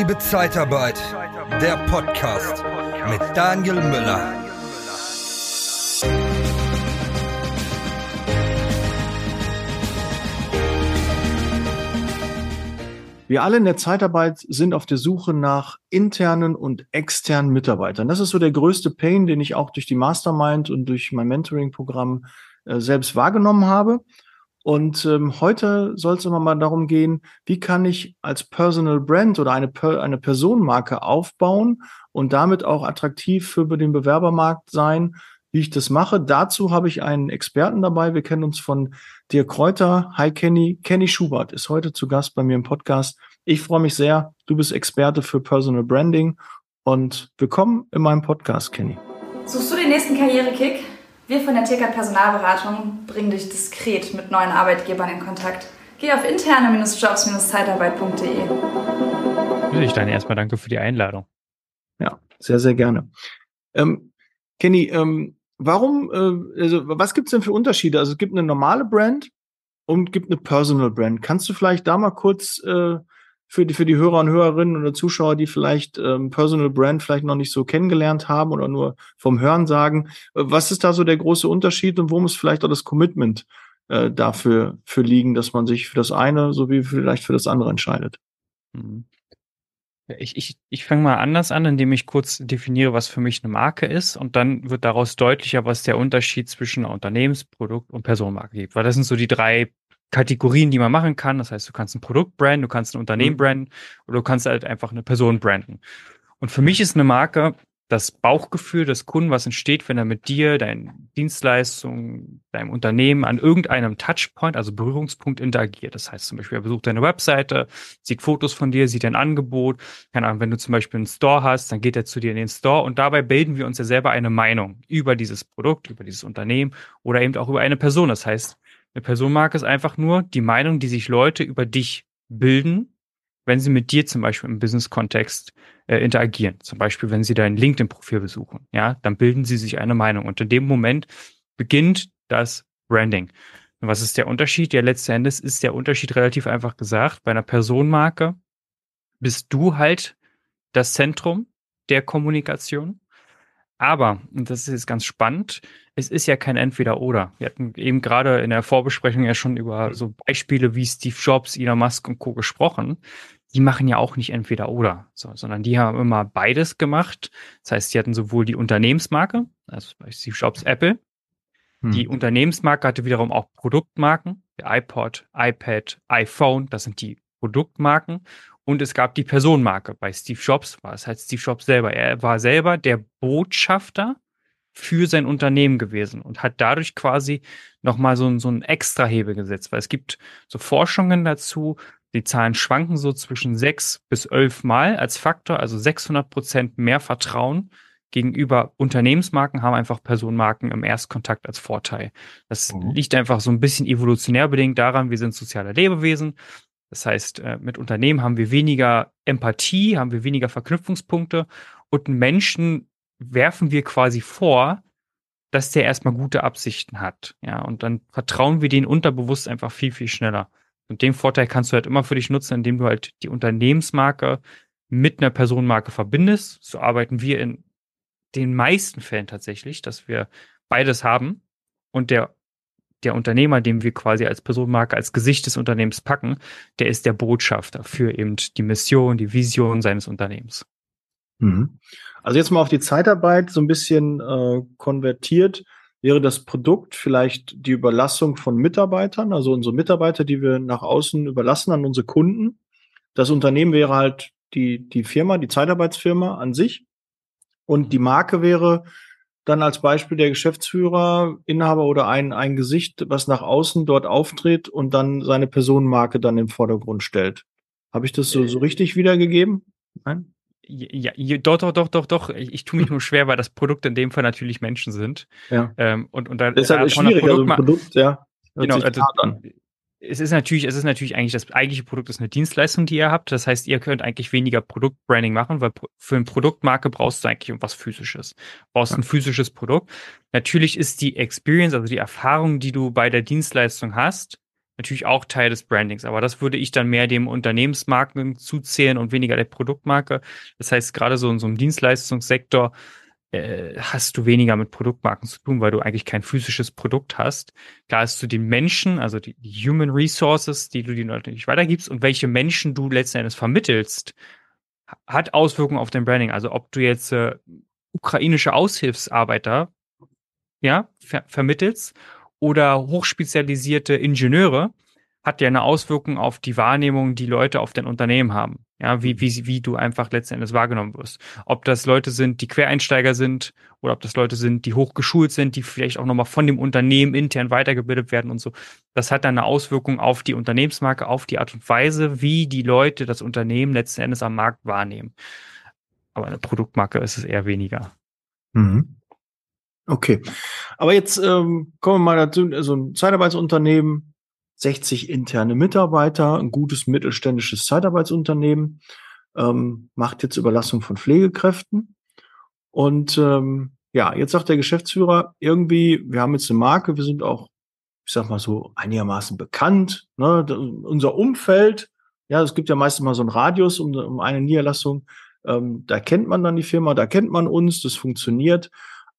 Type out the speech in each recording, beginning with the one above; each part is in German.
Liebe Zeitarbeit, der Podcast mit Daniel Müller. Wir alle in der Zeitarbeit sind auf der Suche nach internen und externen Mitarbeitern. Das ist so der größte Pain, den ich auch durch die Mastermind und durch mein Mentoring-Programm äh, selbst wahrgenommen habe. Und ähm, heute soll es immer mal darum gehen, wie kann ich als Personal Brand oder eine, per eine Personenmarke aufbauen und damit auch attraktiv für den Bewerbermarkt sein, wie ich das mache. Dazu habe ich einen Experten dabei. Wir kennen uns von Dirk Kräuter. Hi Kenny. Kenny Schubert ist heute zu Gast bei mir im Podcast. Ich freue mich sehr. Du bist Experte für Personal Branding und willkommen in meinem Podcast, Kenny. Suchst du den nächsten Karrierekick? Wir von der Tierkart Personalberatung bringen dich diskret mit neuen Arbeitgebern in Kontakt. Geh auf interne-jobs-zeitarbeit.de. Ich dann erstmal danke für die Einladung. Ja, sehr, sehr gerne. Ähm, Kenny, ähm, warum, äh, also was gibt es denn für Unterschiede? Also es gibt eine normale Brand und gibt eine Personal Brand. Kannst du vielleicht da mal kurz äh, für die, für die Hörer und Hörerinnen oder Zuschauer, die vielleicht ähm, Personal Brand vielleicht noch nicht so kennengelernt haben oder nur vom Hören sagen, äh, was ist da so der große Unterschied und wo muss vielleicht auch das Commitment äh, dafür für liegen, dass man sich für das eine sowie vielleicht für das andere entscheidet? Mhm. Ich, ich, ich fange mal anders an, indem ich kurz definiere, was für mich eine Marke ist und dann wird daraus deutlicher, was der Unterschied zwischen Unternehmensprodukt und Personenmarke gibt. Weil das sind so die drei Kategorien, die man machen kann. Das heißt, du kannst ein Produkt branden, du kannst ein Unternehmen mhm. branden oder du kannst halt einfach eine Person branden. Und für mich ist eine Marke das Bauchgefühl des Kunden, was entsteht, wenn er mit dir, deinen Dienstleistungen, deinem Unternehmen an irgendeinem Touchpoint, also Berührungspunkt interagiert. Das heißt zum Beispiel, er besucht deine Webseite, sieht Fotos von dir, sieht dein Angebot. Keine Ahnung, wenn du zum Beispiel einen Store hast, dann geht er zu dir in den Store und dabei bilden wir uns ja selber eine Meinung über dieses Produkt, über dieses Unternehmen oder eben auch über eine Person. Das heißt, eine Personenmarke ist einfach nur die Meinung, die sich Leute über dich bilden, wenn sie mit dir zum Beispiel im Business-Kontext äh, interagieren. Zum Beispiel, wenn sie dein LinkedIn-Profil besuchen. Ja, dann bilden sie sich eine Meinung. Und in dem Moment beginnt das Branding. Und was ist der Unterschied? Ja, letzten Endes ist der Unterschied relativ einfach gesagt. Bei einer Personenmarke bist du halt das Zentrum der Kommunikation. Aber, und das ist jetzt ganz spannend, es ist ja kein Entweder-Oder. Wir hatten eben gerade in der Vorbesprechung ja schon über so Beispiele wie Steve Jobs, Elon Musk und Co. gesprochen. Die machen ja auch nicht Entweder-Oder, so, sondern die haben immer beides gemacht. Das heißt, die hatten sowohl die Unternehmensmarke, also bei Steve Jobs Apple, hm. die Unternehmensmarke hatte wiederum auch Produktmarken, der iPod, iPad, iPhone, das sind die Produktmarken. Und es gab die Personenmarke. Bei Steve Jobs war es halt Steve Jobs selber. Er war selber der Botschafter für sein Unternehmen gewesen und hat dadurch quasi nochmal so, so einen Extrahebel gesetzt, weil es gibt so Forschungen dazu, die Zahlen schwanken so zwischen sechs bis elf Mal als Faktor, also 600 Prozent mehr Vertrauen gegenüber Unternehmensmarken haben einfach Personenmarken im Erstkontakt als Vorteil. Das mhm. liegt einfach so ein bisschen evolutionär bedingt daran, wir sind soziale Lebewesen. Das heißt, äh, mit Unternehmen haben wir weniger Empathie, haben wir weniger Verknüpfungspunkte und Menschen werfen wir quasi vor, dass der erstmal gute Absichten hat. Ja, und dann vertrauen wir den unterbewusst einfach viel, viel schneller. Und den Vorteil kannst du halt immer für dich nutzen, indem du halt die Unternehmensmarke mit einer Personenmarke verbindest. So arbeiten wir in den meisten Fällen tatsächlich, dass wir beides haben und der der Unternehmer, den wir quasi als Personenmarke, als Gesicht des Unternehmens packen, der ist der Botschafter für eben die Mission, die Vision seines Unternehmens. Mhm. Also jetzt mal auf die Zeitarbeit so ein bisschen äh, konvertiert. Wäre das Produkt vielleicht die Überlassung von Mitarbeitern, also unsere Mitarbeiter, die wir nach außen überlassen an unsere Kunden? Das Unternehmen wäre halt die, die Firma, die Zeitarbeitsfirma an sich. Und die Marke wäre dann als Beispiel der Geschäftsführer, Inhaber oder ein, ein Gesicht, was nach außen dort auftritt und dann seine Personenmarke dann im Vordergrund stellt. Habe ich das so, so richtig wiedergegeben? Nein? Ja, doch, doch, doch, doch, doch. Ich, ich tue mich nur schwer, weil das Produkt in dem Fall natürlich Menschen sind. Ja. Ähm, und, und da, das ist schwierig, also ein Produkt, ja. Genau, also, es ist natürlich, es ist natürlich eigentlich das eigentliche Produkt ist eine Dienstleistung, die ihr habt. Das heißt, ihr könnt eigentlich weniger Produktbranding machen, weil für eine Produktmarke brauchst du eigentlich was Physisches. Du brauchst ja. ein physisches Produkt. Natürlich ist die Experience, also die Erfahrung, die du bei der Dienstleistung hast, natürlich auch Teil des Brandings, aber das würde ich dann mehr dem Unternehmensmarken zuzählen und weniger der Produktmarke. Das heißt, gerade so in so einem Dienstleistungssektor äh, hast du weniger mit Produktmarken zu tun, weil du eigentlich kein physisches Produkt hast. Klar hast du den Menschen, also die, die Human Resources, die du Leuten nicht weitergibst und welche Menschen du letzten Endes vermittelst, hat Auswirkungen auf dein Branding. Also ob du jetzt äh, ukrainische Aushilfsarbeiter ja, ver vermittelst oder hochspezialisierte Ingenieure, hat ja eine Auswirkung auf die Wahrnehmung, die Leute auf dein Unternehmen haben. Ja, wie, wie, wie du einfach letzten Endes wahrgenommen wirst. Ob das Leute sind, die Quereinsteiger sind oder ob das Leute sind, die hochgeschult sind, die vielleicht auch nochmal von dem Unternehmen intern weitergebildet werden und so. Das hat dann eine Auswirkung auf die Unternehmensmarke, auf die Art und Weise, wie die Leute das Unternehmen letzten Endes am Markt wahrnehmen. Aber eine Produktmarke ist es eher weniger. Mhm. Okay. Aber jetzt ähm, kommen wir mal dazu, also ein Zeitarbeitsunternehmen, 60 interne Mitarbeiter, ein gutes mittelständisches Zeitarbeitsunternehmen, ähm, macht jetzt Überlassung von Pflegekräften. Und ähm, ja, jetzt sagt der Geschäftsführer irgendwie, wir haben jetzt eine Marke, wir sind auch, ich sag mal so, einigermaßen bekannt. Ne? Unser Umfeld, ja, es gibt ja meistens mal so einen Radius um, um eine Niederlassung. Ähm, da kennt man dann die Firma, da kennt man uns, das funktioniert.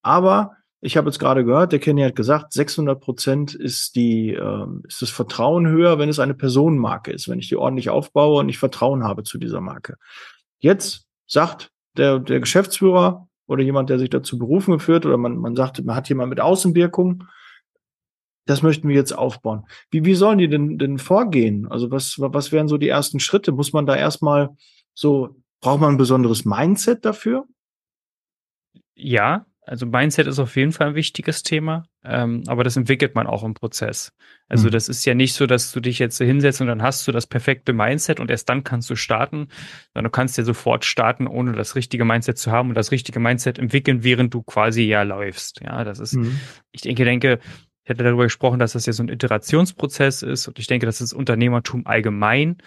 Aber ich habe jetzt gerade gehört, der Kenny hat gesagt, 600 Prozent ist die äh, ist das Vertrauen höher, wenn es eine Personenmarke ist, wenn ich die ordentlich aufbaue und ich Vertrauen habe zu dieser Marke. Jetzt sagt der der Geschäftsführer oder jemand, der sich dazu berufen führt, oder man man sagt, man hat jemand mit Außenwirkung, das möchten wir jetzt aufbauen. Wie wie sollen die denn denn vorgehen? Also was was wären so die ersten Schritte? Muss man da erstmal so braucht man ein besonderes Mindset dafür? Ja, also Mindset ist auf jeden Fall ein wichtiges Thema, ähm, aber das entwickelt man auch im Prozess. Also mhm. das ist ja nicht so, dass du dich jetzt hinsetzt und dann hast du das perfekte Mindset und erst dann kannst du starten, sondern du kannst ja sofort starten, ohne das richtige Mindset zu haben und das richtige Mindset entwickeln, während du quasi ja läufst. Ja, das ist, mhm. ich denke, denke, ich hatte darüber gesprochen, dass das ja so ein Iterationsprozess ist und ich denke, das ist Unternehmertum allgemein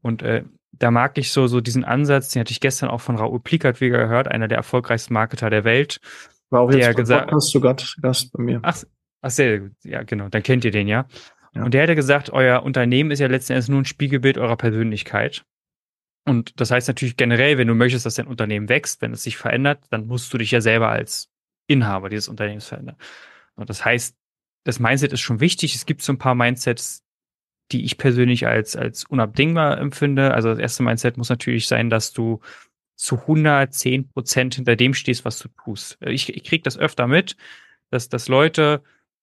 und äh, da mag ich so, so diesen Ansatz, den hatte ich gestern auch von Raoul Plickertweger gehört, einer der erfolgreichsten Marketer der Welt. War auch jetzt gesagt, hast du Gast, Gast bei mir. Ach, ach, sehr gut. Ja, genau. Dann kennt ihr den ja. ja. Und der hatte gesagt, euer Unternehmen ist ja letzten Endes nur ein Spiegelbild eurer Persönlichkeit. Und das heißt natürlich generell, wenn du möchtest, dass dein Unternehmen wächst, wenn es sich verändert, dann musst du dich ja selber als Inhaber dieses Unternehmens verändern. Und das heißt, das Mindset ist schon wichtig. Es gibt so ein paar Mindsets, die ich persönlich als, als unabdingbar empfinde. Also das erste Mindset muss natürlich sein, dass du zu 110 Prozent hinter dem stehst, was du tust. Ich, ich kriege das öfter mit, dass, dass Leute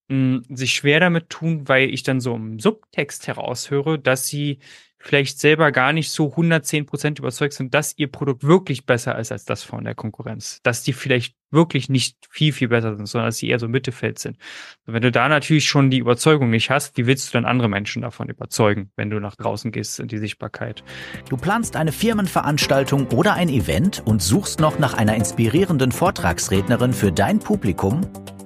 sich schwer damit tun, weil ich dann so im Subtext heraushöre, dass sie vielleicht selber gar nicht so 110 Prozent überzeugt sind, dass ihr Produkt wirklich besser ist als das von der Konkurrenz. Dass die vielleicht wirklich nicht viel, viel besser sind, sondern dass sie eher so Mittelfeld sind. Wenn du da natürlich schon die Überzeugung nicht hast, wie willst du dann andere Menschen davon überzeugen, wenn du nach draußen gehst in die Sichtbarkeit? Du planst eine Firmenveranstaltung oder ein Event und suchst noch nach einer inspirierenden Vortragsrednerin für dein Publikum?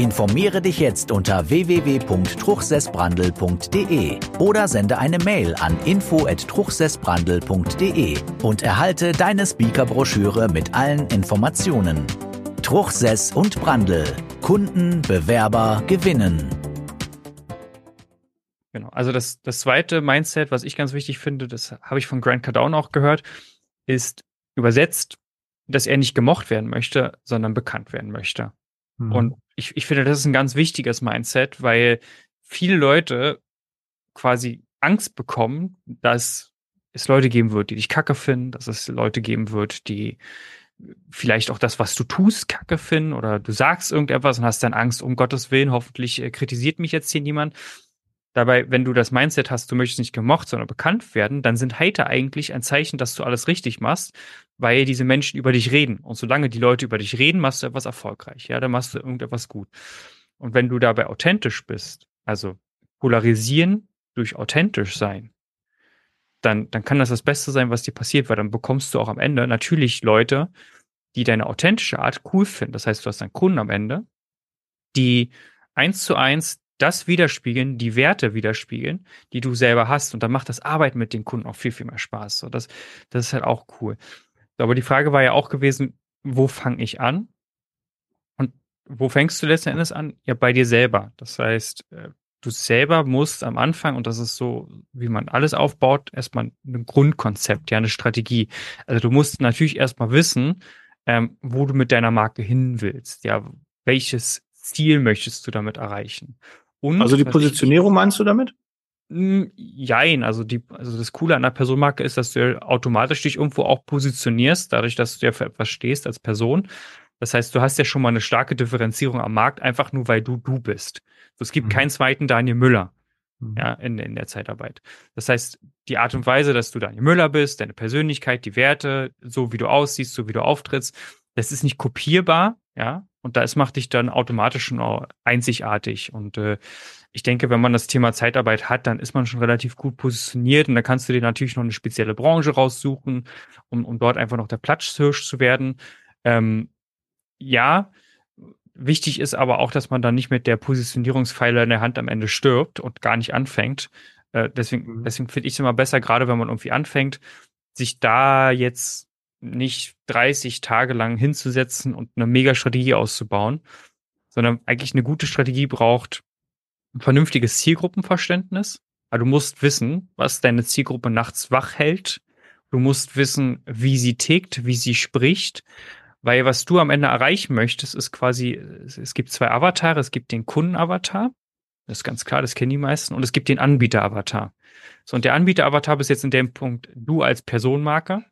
Informiere dich jetzt unter www.truchsessbrandel.de oder sende eine Mail an info@truchsessbrandel.de und erhalte deine Speakerbroschüre mit allen Informationen. Truchsess und Brandel. Kunden, Bewerber gewinnen. Genau. Also das, das zweite Mindset, was ich ganz wichtig finde, das habe ich von Grant Cardone auch gehört, ist übersetzt, dass er nicht gemocht werden möchte, sondern bekannt werden möchte. Mhm. Und ich, ich finde, das ist ein ganz wichtiges Mindset, weil viele Leute quasi Angst bekommen, dass es Leute geben wird, die dich kacke finden, dass es Leute geben wird, die vielleicht auch das, was du tust, kacke finden oder du sagst irgendetwas und hast dann Angst, um Gottes Willen, hoffentlich äh, kritisiert mich jetzt hier niemand. Dabei, wenn du das Mindset hast, du möchtest nicht gemocht, sondern bekannt werden, dann sind Hater eigentlich ein Zeichen, dass du alles richtig machst, weil diese Menschen über dich reden. Und solange die Leute über dich reden, machst du etwas erfolgreich. Ja, dann machst du irgendetwas gut. Und wenn du dabei authentisch bist, also polarisieren durch authentisch sein, dann, dann kann das das Beste sein, was dir passiert, weil dann bekommst du auch am Ende natürlich Leute, die deine authentische Art cool finden. Das heißt, du hast einen Kunden am Ende, die eins zu eins das widerspiegeln, die Werte widerspiegeln, die du selber hast. Und dann macht das Arbeiten mit den Kunden auch viel, viel mehr Spaß. So, das, das ist halt auch cool. Aber die Frage war ja auch gewesen, wo fange ich an? Und wo fängst du letzten Endes an? Ja, bei dir selber. Das heißt, äh, du selber musst am Anfang, und das ist so, wie man alles aufbaut, erstmal ein Grundkonzept, ja, eine Strategie. Also du musst natürlich erstmal wissen, ähm, wo du mit deiner Marke hin willst. Ja, welches Ziel möchtest du damit erreichen? Und, also die Positionierung meinst du damit? Hm, jein, also die, also das Coole an der Personenmarke ist, dass du automatisch dich irgendwo auch positionierst, dadurch, dass du ja für etwas stehst als Person. Das heißt, du hast ja schon mal eine starke Differenzierung am Markt, einfach nur weil du du bist. So, es gibt mhm. keinen zweiten Daniel Müller mhm. ja, in, in der Zeitarbeit. Das heißt, die Art und Weise, dass du Daniel Müller bist, deine Persönlichkeit, die Werte, so wie du aussiehst, so wie du auftrittst, das ist nicht kopierbar, ja, und das macht dich dann automatisch schon einzigartig. Und äh, ich denke, wenn man das Thema Zeitarbeit hat, dann ist man schon relativ gut positioniert und da kannst du dir natürlich noch eine spezielle Branche raussuchen, um, um dort einfach noch der Platzhirsch zu werden. Ähm, ja, wichtig ist aber auch, dass man dann nicht mit der Positionierungspfeile in der Hand am Ende stirbt und gar nicht anfängt. Äh, deswegen mhm. deswegen finde ich es immer besser, gerade wenn man irgendwie anfängt, sich da jetzt nicht 30 Tage lang hinzusetzen und eine mega Strategie auszubauen, sondern eigentlich eine gute Strategie braucht ein vernünftiges Zielgruppenverständnis. Also du musst wissen, was deine Zielgruppe nachts wach hält. Du musst wissen, wie sie tickt, wie sie spricht, weil was du am Ende erreichen möchtest, ist quasi, es gibt zwei Avatare. Es gibt den Kundenavatar. Das ist ganz klar, das kennen die meisten. Und es gibt den Anbieter-Avatar. So, und der Anbieter-Avatar bist jetzt in dem Punkt du als Personenmarker.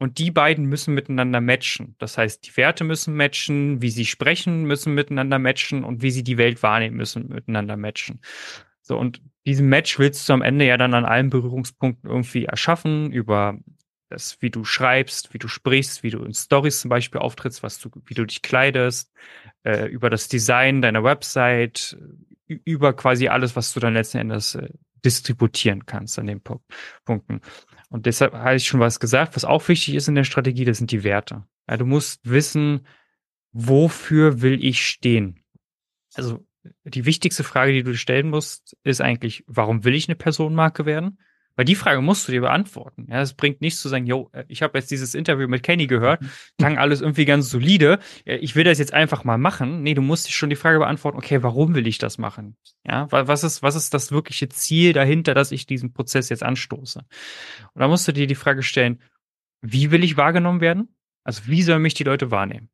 Und die beiden müssen miteinander matchen. Das heißt, die Werte müssen matchen, wie sie sprechen müssen miteinander matchen und wie sie die Welt wahrnehmen müssen miteinander matchen. So, und diesen Match willst du am Ende ja dann an allen Berührungspunkten irgendwie erschaffen, über das, wie du schreibst, wie du sprichst, wie du in Stories zum Beispiel auftrittst, was du, wie du dich kleidest, äh, über das Design deiner Website, über quasi alles, was du dann letzten Endes äh, distributieren kannst an den Punkt, Punkten. Und deshalb habe ich schon was gesagt, was auch wichtig ist in der Strategie, das sind die Werte. Ja, du musst wissen, wofür will ich stehen? Also die wichtigste Frage, die du stellen musst, ist eigentlich, warum will ich eine Personenmarke werden? Weil die Frage musst du dir beantworten. Ja, es bringt nichts zu sagen, yo, äh, ich habe jetzt dieses Interview mit Kenny gehört, mhm. klang alles irgendwie ganz solide. Ich will das jetzt einfach mal machen. Nee, du musst dich schon die Frage beantworten, okay, warum will ich das machen? Ja, was ist, was ist das wirkliche Ziel dahinter, dass ich diesen Prozess jetzt anstoße? Und da musst du dir die Frage stellen, wie will ich wahrgenommen werden? Also wie sollen mich die Leute wahrnehmen?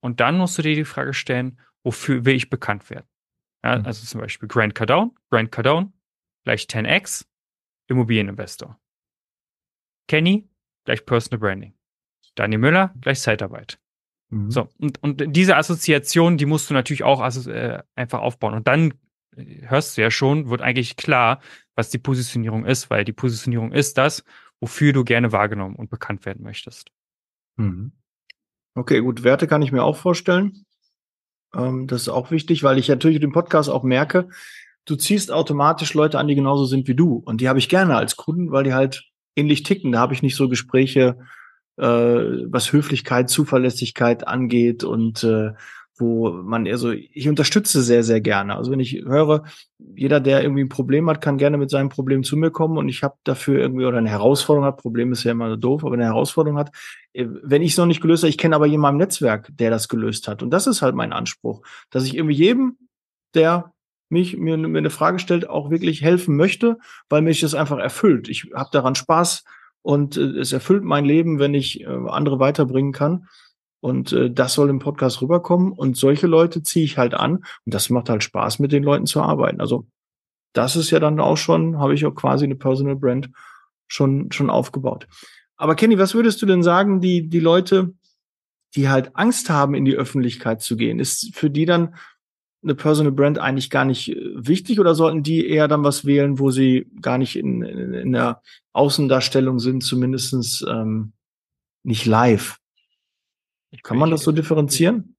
Und dann musst du dir die Frage stellen, wofür will ich bekannt werden? Ja, mhm. also zum Beispiel Grant Cardone, Grant Cardone gleich 10x, Immobilieninvestor. Kenny gleich Personal Branding. Daniel Müller gleich Zeitarbeit. Mhm. So, und, und diese Assoziation, die musst du natürlich auch äh, einfach aufbauen. Und dann äh, hörst du ja schon, wird eigentlich klar, was die Positionierung ist, weil die Positionierung ist das, wofür du gerne wahrgenommen und bekannt werden möchtest. Mhm. Okay, gut, Werte kann ich mir auch vorstellen. Ähm, das ist auch wichtig, weil ich natürlich den Podcast auch merke, du ziehst automatisch Leute an, die genauso sind wie du. Und die habe ich gerne als Kunden, weil die halt ähnlich ticken. Da habe ich nicht so Gespräche, äh, was Höflichkeit, Zuverlässigkeit angeht und äh, wo man eher so, ich unterstütze sehr, sehr gerne. Also wenn ich höre, jeder, der irgendwie ein Problem hat, kann gerne mit seinem Problem zu mir kommen und ich habe dafür irgendwie oder eine Herausforderung hat, Problem ist ja immer doof, aber eine Herausforderung hat, äh, wenn ich es noch nicht gelöst habe, ich kenne aber jemanden im Netzwerk, der das gelöst hat. Und das ist halt mein Anspruch, dass ich irgendwie jedem, der mich mir, mir eine Frage stellt, auch wirklich helfen möchte, weil mich das einfach erfüllt. Ich habe daran Spaß und äh, es erfüllt mein Leben, wenn ich äh, andere weiterbringen kann. Und äh, das soll im Podcast rüberkommen. Und solche Leute ziehe ich halt an. Und das macht halt Spaß, mit den Leuten zu arbeiten. Also das ist ja dann auch schon, habe ich auch quasi eine Personal Brand schon, schon aufgebaut. Aber Kenny, was würdest du denn sagen, die, die Leute, die halt Angst haben, in die Öffentlichkeit zu gehen, ist für die dann eine Personal Brand eigentlich gar nicht äh, wichtig oder sollten die eher dann was wählen, wo sie gar nicht in, in, in der Außendarstellung sind, zumindestens ähm, nicht live? Kann man das so differenzieren?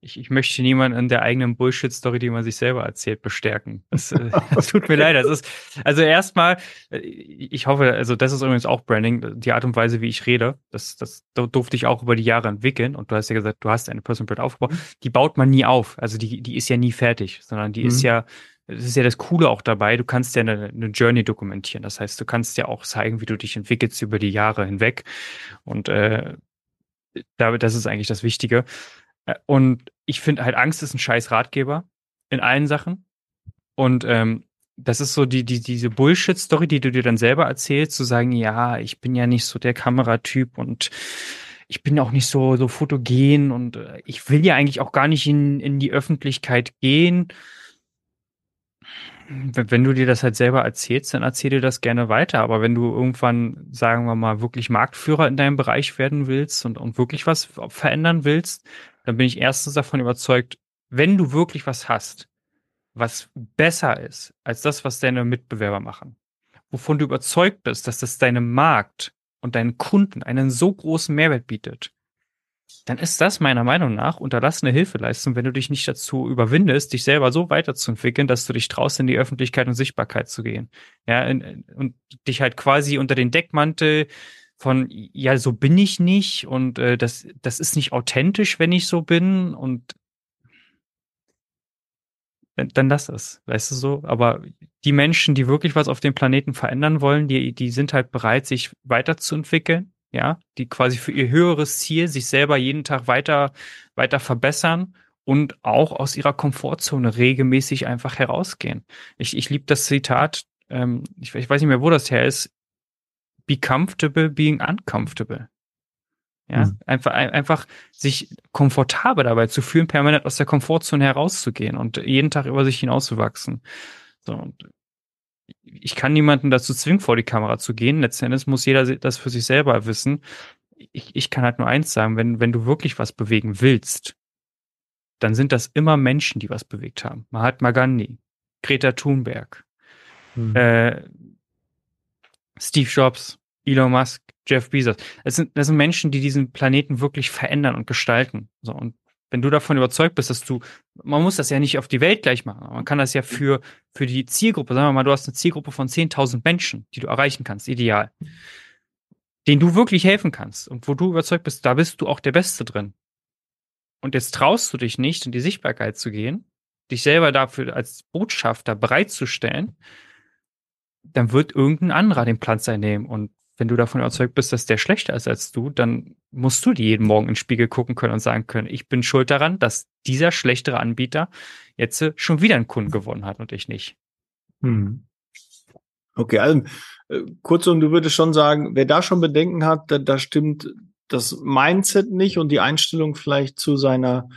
Ich, ich möchte niemanden in der eigenen Bullshit-Story, die man sich selber erzählt, bestärken. Das, äh, das tut mir leid. Das ist, also erstmal, äh, ich hoffe, also das ist übrigens auch Branding, die Art und Weise, wie ich rede. Das, das durfte ich auch über die Jahre entwickeln. Und du hast ja gesagt, du hast eine Personal Brand aufgebaut. Mhm. Die baut man nie auf. Also die, die ist ja nie fertig, sondern die mhm. ist ja, das ist ja das Coole auch dabei, du kannst ja eine, eine, Journey dokumentieren. Das heißt, du kannst ja auch zeigen, wie du dich entwickelst über die Jahre hinweg. Und äh, da, das ist eigentlich das Wichtige. Äh, und ich finde halt, Angst ist ein scheiß Ratgeber in allen Sachen. Und ähm, das ist so die, die, diese Bullshit-Story, die du dir dann selber erzählst, zu sagen, ja, ich bin ja nicht so der Kameratyp und ich bin auch nicht so, so fotogen und äh, ich will ja eigentlich auch gar nicht in, in die Öffentlichkeit gehen. Wenn, du dir das halt selber erzählst, dann erzähl dir das gerne weiter. Aber wenn du irgendwann, sagen wir mal, wirklich Marktführer in deinem Bereich werden willst und, und wirklich was verändern willst, dann bin ich erstens davon überzeugt, wenn du wirklich was hast, was besser ist als das, was deine Mitbewerber machen, wovon du überzeugt bist, dass das deinem Markt und deinen Kunden einen so großen Mehrwert bietet, dann ist das meiner Meinung nach unterlassene Hilfeleistung, wenn du dich nicht dazu überwindest, dich selber so weiterzuentwickeln, dass du dich traust, in die Öffentlichkeit und Sichtbarkeit zu gehen. Ja, und dich halt quasi unter den Deckmantel von, ja, so bin ich nicht und äh, das, das ist nicht authentisch, wenn ich so bin und dann, dann lass es, weißt du so. Aber die Menschen, die wirklich was auf dem Planeten verändern wollen, die, die sind halt bereit, sich weiterzuentwickeln, ja, die quasi für ihr höheres Ziel sich selber jeden Tag weiter, weiter verbessern und auch aus ihrer Komfortzone regelmäßig einfach herausgehen. Ich, ich liebe das Zitat, ähm, ich, ich weiß nicht mehr, wo das her ist, be comfortable being uncomfortable. Ja, mhm. einfach, einfach sich komfortabel dabei zu fühlen, permanent aus der Komfortzone herauszugehen und jeden Tag über sich hinauszuwachsen. So, und ich kann niemanden dazu zwingen, vor die Kamera zu gehen. Letztendlich muss jeder das für sich selber wissen. Ich, ich kann halt nur eins sagen, wenn, wenn du wirklich was bewegen willst, dann sind das immer Menschen, die was bewegt haben. Mahatma Gandhi, Greta Thunberg, mhm. äh, Steve Jobs, Elon Musk, Jeff Bezos. Das sind, das sind Menschen, die diesen Planeten wirklich verändern und gestalten. So, und wenn du davon überzeugt bist, dass du, man muss das ja nicht auf die Welt gleich machen, man kann das ja für, für die Zielgruppe, sagen wir mal, du hast eine Zielgruppe von 10.000 Menschen, die du erreichen kannst, ideal, denen du wirklich helfen kannst und wo du überzeugt bist, da bist du auch der Beste drin. Und jetzt traust du dich nicht, in die Sichtbarkeit zu gehen, dich selber dafür als Botschafter bereitzustellen, dann wird irgendein anderer den Platz einnehmen. Und wenn du davon überzeugt bist, dass der schlechter ist als du, dann musst du dir jeden Morgen in den Spiegel gucken können und sagen können, ich bin schuld daran, dass dieser schlechtere Anbieter jetzt äh, schon wieder einen Kunden gewonnen hat und ich nicht. Hm. Okay, also äh, kurzum, du würdest schon sagen, wer da schon Bedenken hat, da, da stimmt das Mindset nicht und die Einstellung vielleicht zu seiner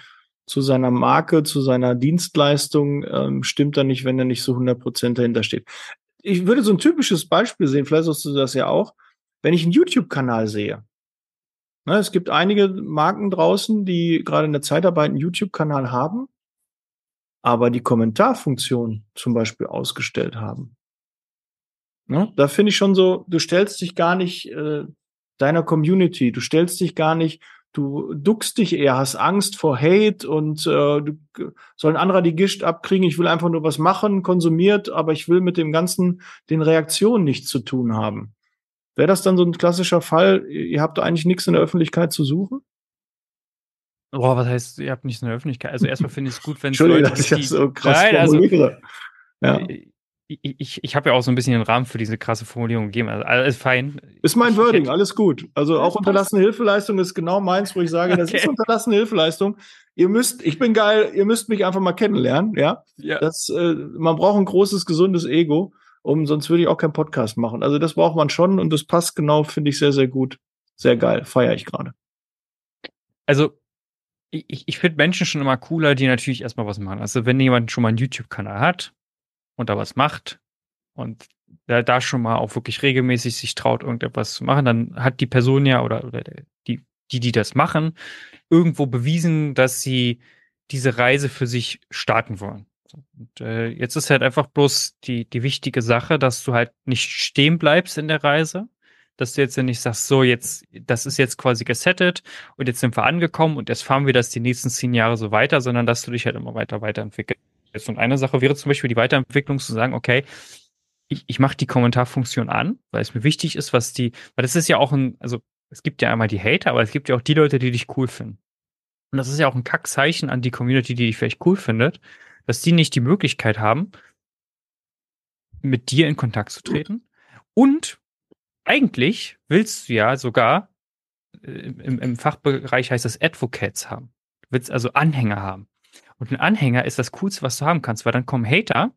zu seiner Marke, zu seiner Dienstleistung ähm, stimmt da nicht, wenn er nicht so 100 Prozent dahinter steht ich würde so ein typisches Beispiel sehen, vielleicht hast du das ja auch, wenn ich einen YouTube-Kanal sehe. Ne, es gibt einige Marken draußen, die gerade in der Zeitarbeit einen YouTube-Kanal haben, aber die Kommentarfunktion zum Beispiel ausgestellt haben. Ne, da finde ich schon so, du stellst dich gar nicht äh, deiner Community, du stellst dich gar nicht du duckst dich eher, hast Angst vor Hate und äh, du, soll ein anderer die Gischt abkriegen, ich will einfach nur was machen, konsumiert, aber ich will mit dem Ganzen den Reaktionen nichts zu tun haben. Wäre das dann so ein klassischer Fall, ihr habt eigentlich nichts in der Öffentlichkeit zu suchen? Boah, was heißt, ihr habt nichts in der Öffentlichkeit? Also erstmal finde ich es gut, wenn es Leute, dass ich das so krass Nein, also, ja. Ich, ich habe ja auch so ein bisschen den Rahmen für diese krasse Formulierung gegeben. Also alles fein. Ist mein Wording, alles gut. Also auch unterlassene Hilfeleistung ist genau meins, wo ich sage, das okay. ist unterlassene Hilfeleistung. Ihr müsst, ich bin geil, ihr müsst mich einfach mal kennenlernen, ja. ja. Das, äh, man braucht ein großes, gesundes Ego, um sonst würde ich auch keinen Podcast machen. Also das braucht man schon und das passt genau, finde ich sehr, sehr gut. Sehr geil, feiere ich gerade. Also ich, ich finde Menschen schon immer cooler, die natürlich erstmal was machen. Also wenn jemand schon mal einen YouTube-Kanal hat, und da was macht und da, da schon mal auch wirklich regelmäßig sich traut, irgendetwas zu machen, dann hat die Person ja oder, oder die, die, die das machen, irgendwo bewiesen, dass sie diese Reise für sich starten wollen. Und äh, jetzt ist halt einfach bloß die, die wichtige Sache, dass du halt nicht stehen bleibst in der Reise, dass du jetzt ja nicht sagst, so jetzt, das ist jetzt quasi gesettet und jetzt sind wir angekommen und jetzt fahren wir das die nächsten zehn Jahre so weiter, sondern dass du dich halt immer weiter weiterentwickelst. Und eine Sache wäre zum Beispiel die Weiterentwicklung zu sagen, okay, ich, ich mache die Kommentarfunktion an, weil es mir wichtig ist, was die, weil das ist ja auch ein, also es gibt ja einmal die Hater, aber es gibt ja auch die Leute, die dich cool finden. Und das ist ja auch ein Kackzeichen an die Community, die dich vielleicht cool findet, dass die nicht die Möglichkeit haben, mit dir in Kontakt zu treten. Und eigentlich willst du ja sogar, äh, im, im Fachbereich heißt das Advocates haben. Du willst also Anhänger haben. Und ein Anhänger ist das Coolste, was du haben kannst, weil dann kommen Hater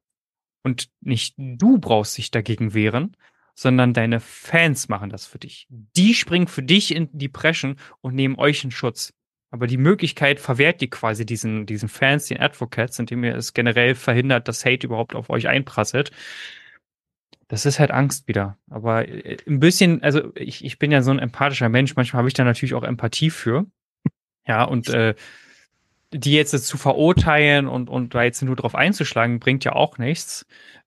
und nicht du brauchst dich dagegen wehren, sondern deine Fans machen das für dich. Die springen für dich in die Preschen und nehmen euch in Schutz. Aber die Möglichkeit verwehrt die quasi diesen, diesen Fans, den Advocates, indem ihr es generell verhindert, dass Hate überhaupt auf euch einprasselt. Das ist halt Angst wieder. Aber äh, ein bisschen, also ich, ich bin ja so ein empathischer Mensch, manchmal habe ich da natürlich auch Empathie für. Ja, und äh, die jetzt zu verurteilen und, und da jetzt nur drauf einzuschlagen, bringt ja auch nichts.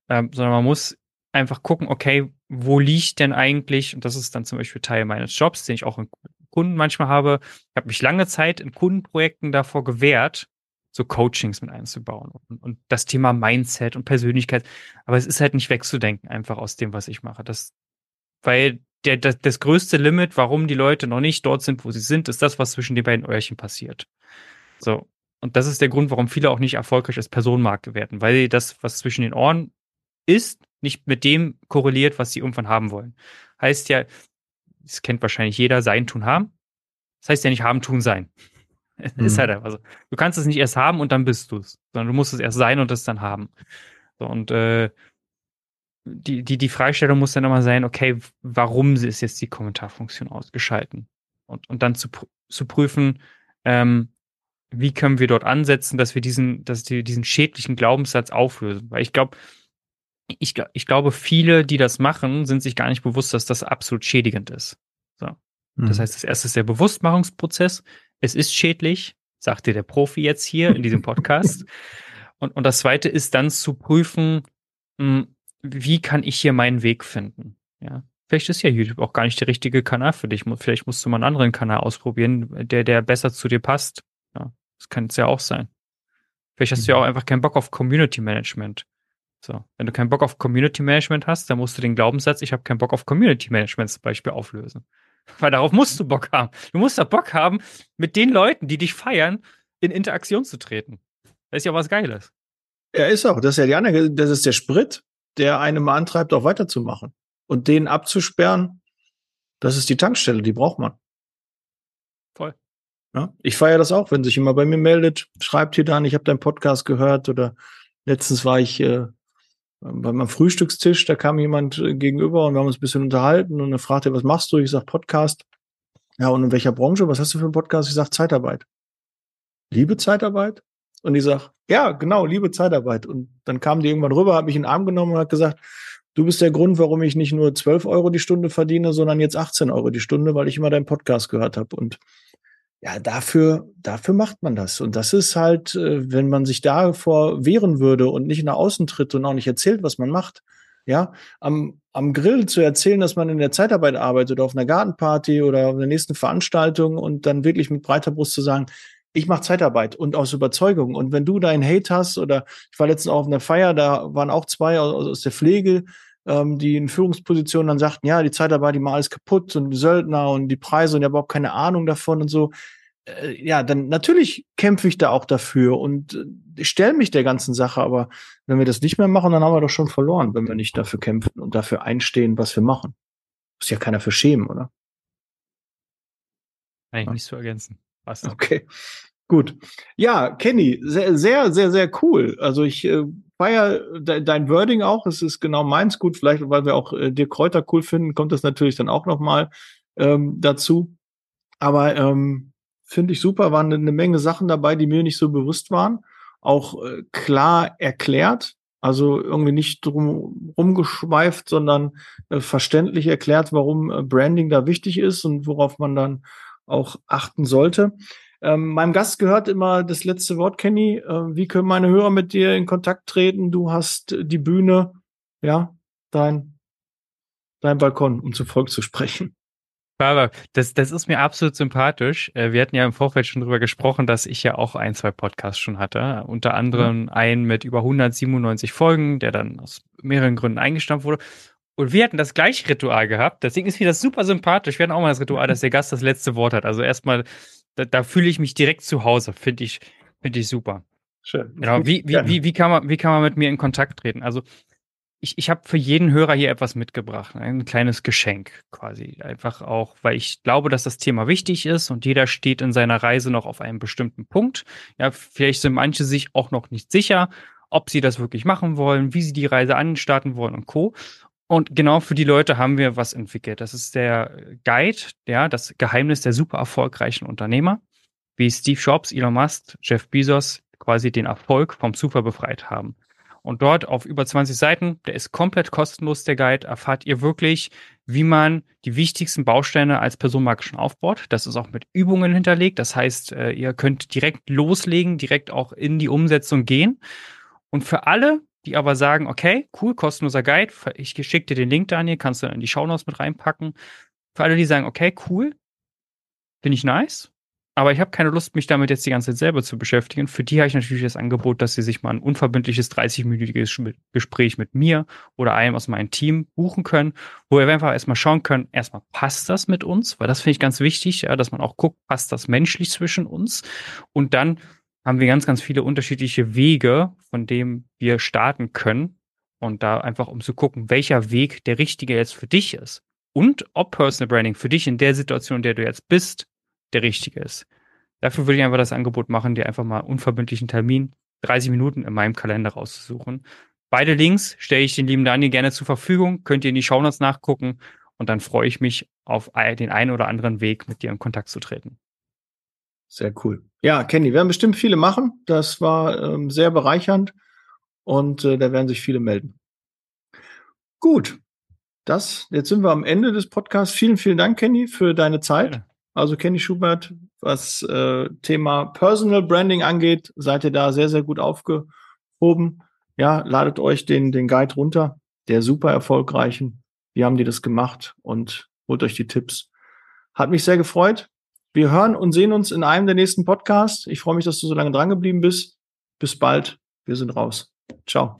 Ähm, sondern man muss einfach gucken, okay, wo liegt denn eigentlich, und das ist dann zum Beispiel Teil meines Jobs, den ich auch in Kunden manchmal habe. Ich habe mich lange Zeit in Kundenprojekten davor gewehrt, so Coachings mit einzubauen und, und, das Thema Mindset und Persönlichkeit. Aber es ist halt nicht wegzudenken einfach aus dem, was ich mache. Das, weil der, das, das größte Limit, warum die Leute noch nicht dort sind, wo sie sind, ist das, was zwischen den beiden Öhrchen passiert. So. Und das ist der Grund, warum viele auch nicht erfolgreich als Personenmarke werden, weil das, was zwischen den Ohren ist, nicht mit dem korreliert, was sie irgendwann haben wollen. Heißt ja, das kennt wahrscheinlich jeder, sein, tun, haben. Das heißt ja nicht haben, tun, sein. Mhm. Ist halt einfach so. Du kannst es nicht erst haben und dann bist du es, sondern du musst es erst sein und es dann haben. So, und äh, die, die, die Freistellung muss dann immer sein, okay, warum ist jetzt die Kommentarfunktion ausgeschalten? Und, und dann zu, zu prüfen, ähm, wie können wir dort ansetzen, dass wir diesen, dass wir diesen schädlichen Glaubenssatz auflösen. Weil ich glaube, ich, ich glaube, viele, die das machen, sind sich gar nicht bewusst, dass das absolut schädigend ist. So. Mhm. Das heißt, das erste ist der Bewusstmachungsprozess. Es ist schädlich, sagt dir der Profi jetzt hier in diesem Podcast. und, und das zweite ist dann zu prüfen, mh, hm, wie kann ich hier meinen Weg finden? Ja. Vielleicht ist ja YouTube auch gar nicht der richtige Kanal für dich. Vielleicht musst du mal einen anderen Kanal ausprobieren, der, der besser zu dir passt. Ja, das kann es ja auch sein. Vielleicht hast mhm. du ja mhm. auch einfach keinen Bock auf Community Management. So, wenn du keinen Bock auf Community Management hast, dann musst du den Glaubenssatz, ich habe keinen Bock auf Community Management zum Beispiel auflösen. Weil darauf musst du Bock haben. Du musst doch Bock haben, mit den Leuten, die dich feiern, in Interaktion zu treten. Das ist ja was Geiles. Ja, ist auch. Das ist ja die andere, das ist der Sprit, der einem antreibt, auch weiterzumachen. Und den abzusperren, das ist die Tankstelle, die braucht man. Voll. Ja, ich feiere das auch, wenn sich jemand bei mir meldet, schreibt hier dann, ich habe deinen Podcast gehört oder letztens war ich äh, bei meinem Frühstückstisch, da kam jemand äh, gegenüber und wir haben uns ein bisschen unterhalten und er fragte, was machst du? Ich sag Podcast. Ja, und in welcher Branche? Was hast du für einen Podcast? Ich sag Zeitarbeit. Liebe Zeitarbeit? Und ich sag, ja, genau, liebe Zeitarbeit. Und dann kam die irgendwann rüber, hat mich in den Arm genommen und hat gesagt, du bist der Grund, warum ich nicht nur 12 Euro die Stunde verdiene, sondern jetzt 18 Euro die Stunde, weil ich immer deinen Podcast gehört habe. Und ja, dafür, dafür macht man das. Und das ist halt, äh, wenn man sich davor wehren würde und nicht nach außen tritt und auch nicht erzählt, was man macht, ja, am, am Grill zu erzählen, dass man in der Zeitarbeit arbeitet auf einer Gartenparty oder auf der nächsten Veranstaltung und dann wirklich mit breiter Brust zu sagen, ich mache Zeitarbeit und aus Überzeugung. Und wenn du deinen Hate hast oder ich war letztens auch auf einer Feier, da waren auch zwei aus, aus der Pflege, ähm, die in Führungspositionen dann sagten, ja, die Zeitarbeit, die mal alles kaputt und Söldner und die Preise und ja überhaupt keine Ahnung davon und so. Äh, ja, dann natürlich kämpfe ich da auch dafür und äh, ich stelle mich der ganzen Sache, aber wenn wir das nicht mehr machen, dann haben wir doch schon verloren, wenn wir nicht dafür kämpfen und dafür einstehen, was wir machen. Muss ja keiner für schämen, oder? Eigentlich ja. nichts zu ergänzen. Passt. Okay. Gut. Ja, Kenny, sehr, sehr, sehr, sehr cool. Also ich äh, feier de dein Wording auch. Es ist genau meins gut. Vielleicht, weil wir auch äh, dir Kräuter cool finden, kommt das natürlich dann auch noch mal ähm, dazu. Aber ähm, finde ich super. Waren eine Menge Sachen dabei, die mir nicht so bewusst waren. Auch äh, klar erklärt. Also irgendwie nicht drum rumgeschweift, sondern äh, verständlich erklärt, warum äh, Branding da wichtig ist und worauf man dann auch achten sollte. Ähm, meinem Gast gehört immer das letzte Wort, Kenny. Äh, wie können meine Hörer mit dir in Kontakt treten? Du hast die Bühne, ja, dein dein Balkon, um zu Volk zu sprechen. Aber das, das ist mir absolut sympathisch. Äh, wir hatten ja im Vorfeld schon drüber gesprochen, dass ich ja auch ein, zwei Podcasts schon hatte. Unter anderem mhm. einen mit über 197 Folgen, der dann aus mehreren Gründen eingestampft wurde. Und wir hatten das gleiche Ritual gehabt. Deswegen ist mir das super sympathisch. Wir hatten auch mal das Ritual, dass der Gast das letzte Wort hat. Also erstmal, da, da fühle ich mich direkt zu Hause. Finde ich, finde ich super. Schön. Genau. Wie, wie, wie, wie, kann man, wie kann man mit mir in Kontakt treten? Also ich, ich habe für jeden Hörer hier etwas mitgebracht, ein kleines Geschenk quasi. Einfach auch, weil ich glaube, dass das Thema wichtig ist und jeder steht in seiner Reise noch auf einem bestimmten Punkt. Ja, vielleicht sind manche sich auch noch nicht sicher, ob sie das wirklich machen wollen, wie sie die Reise anstarten wollen und Co. Und genau für die Leute haben wir was entwickelt. Das ist der Guide, ja, das Geheimnis der super erfolgreichen Unternehmer, wie Steve Jobs, Elon Musk, Jeff Bezos quasi den Erfolg vom Zufall befreit haben. Und dort auf über 20 Seiten, der ist komplett kostenlos, der Guide, erfahrt ihr wirklich, wie man die wichtigsten Bausteine als Personenmarke schon aufbaut. Das ist auch mit Übungen hinterlegt. Das heißt, äh, ihr könnt direkt loslegen, direkt auch in die Umsetzung gehen. Und für alle, die aber sagen, okay, cool, kostenloser Guide, ich schicke dir den Link, Daniel, kannst du in die Shownotes mit reinpacken. Für alle, die sagen, okay, cool, finde ich nice, aber ich habe keine Lust, mich damit jetzt die ganze Zeit selber zu beschäftigen. Für die habe ich natürlich das Angebot, dass sie sich mal ein unverbindliches 30-minütiges Gespräch mit mir oder einem aus meinem Team buchen können, wo wir einfach erstmal schauen können, erstmal passt das mit uns, weil das finde ich ganz wichtig, ja, dass man auch guckt, passt das menschlich zwischen uns. Und dann haben wir ganz, ganz viele unterschiedliche Wege, von denen wir starten können. Und da einfach, um zu gucken, welcher Weg der richtige jetzt für dich ist. Und ob Personal Branding für dich in der Situation, in der du jetzt bist, der richtige ist. Dafür würde ich einfach das Angebot machen, dir einfach mal unverbindlichen Termin, 30 Minuten in meinem Kalender rauszusuchen. Beide Links stelle ich den lieben Daniel gerne zur Verfügung, könnt ihr in die Shownotes nachgucken und dann freue ich mich auf den einen oder anderen Weg, mit dir in Kontakt zu treten. Sehr cool. Ja, Kenny, werden bestimmt viele machen. Das war ähm, sehr bereichernd und äh, da werden sich viele melden. Gut, das, jetzt sind wir am Ende des Podcasts. Vielen, vielen Dank, Kenny, für deine Zeit. Ja. Also Kenny Schubert, was äh, Thema Personal Branding angeht, seid ihr da sehr, sehr gut aufgehoben. Ja, ladet euch den, den Guide runter, der super erfolgreichen. Wie haben die das gemacht? Und holt euch die Tipps. Hat mich sehr gefreut. Wir hören und sehen uns in einem der nächsten Podcasts. Ich freue mich, dass du so lange dran geblieben bist. Bis bald. Wir sind raus. Ciao.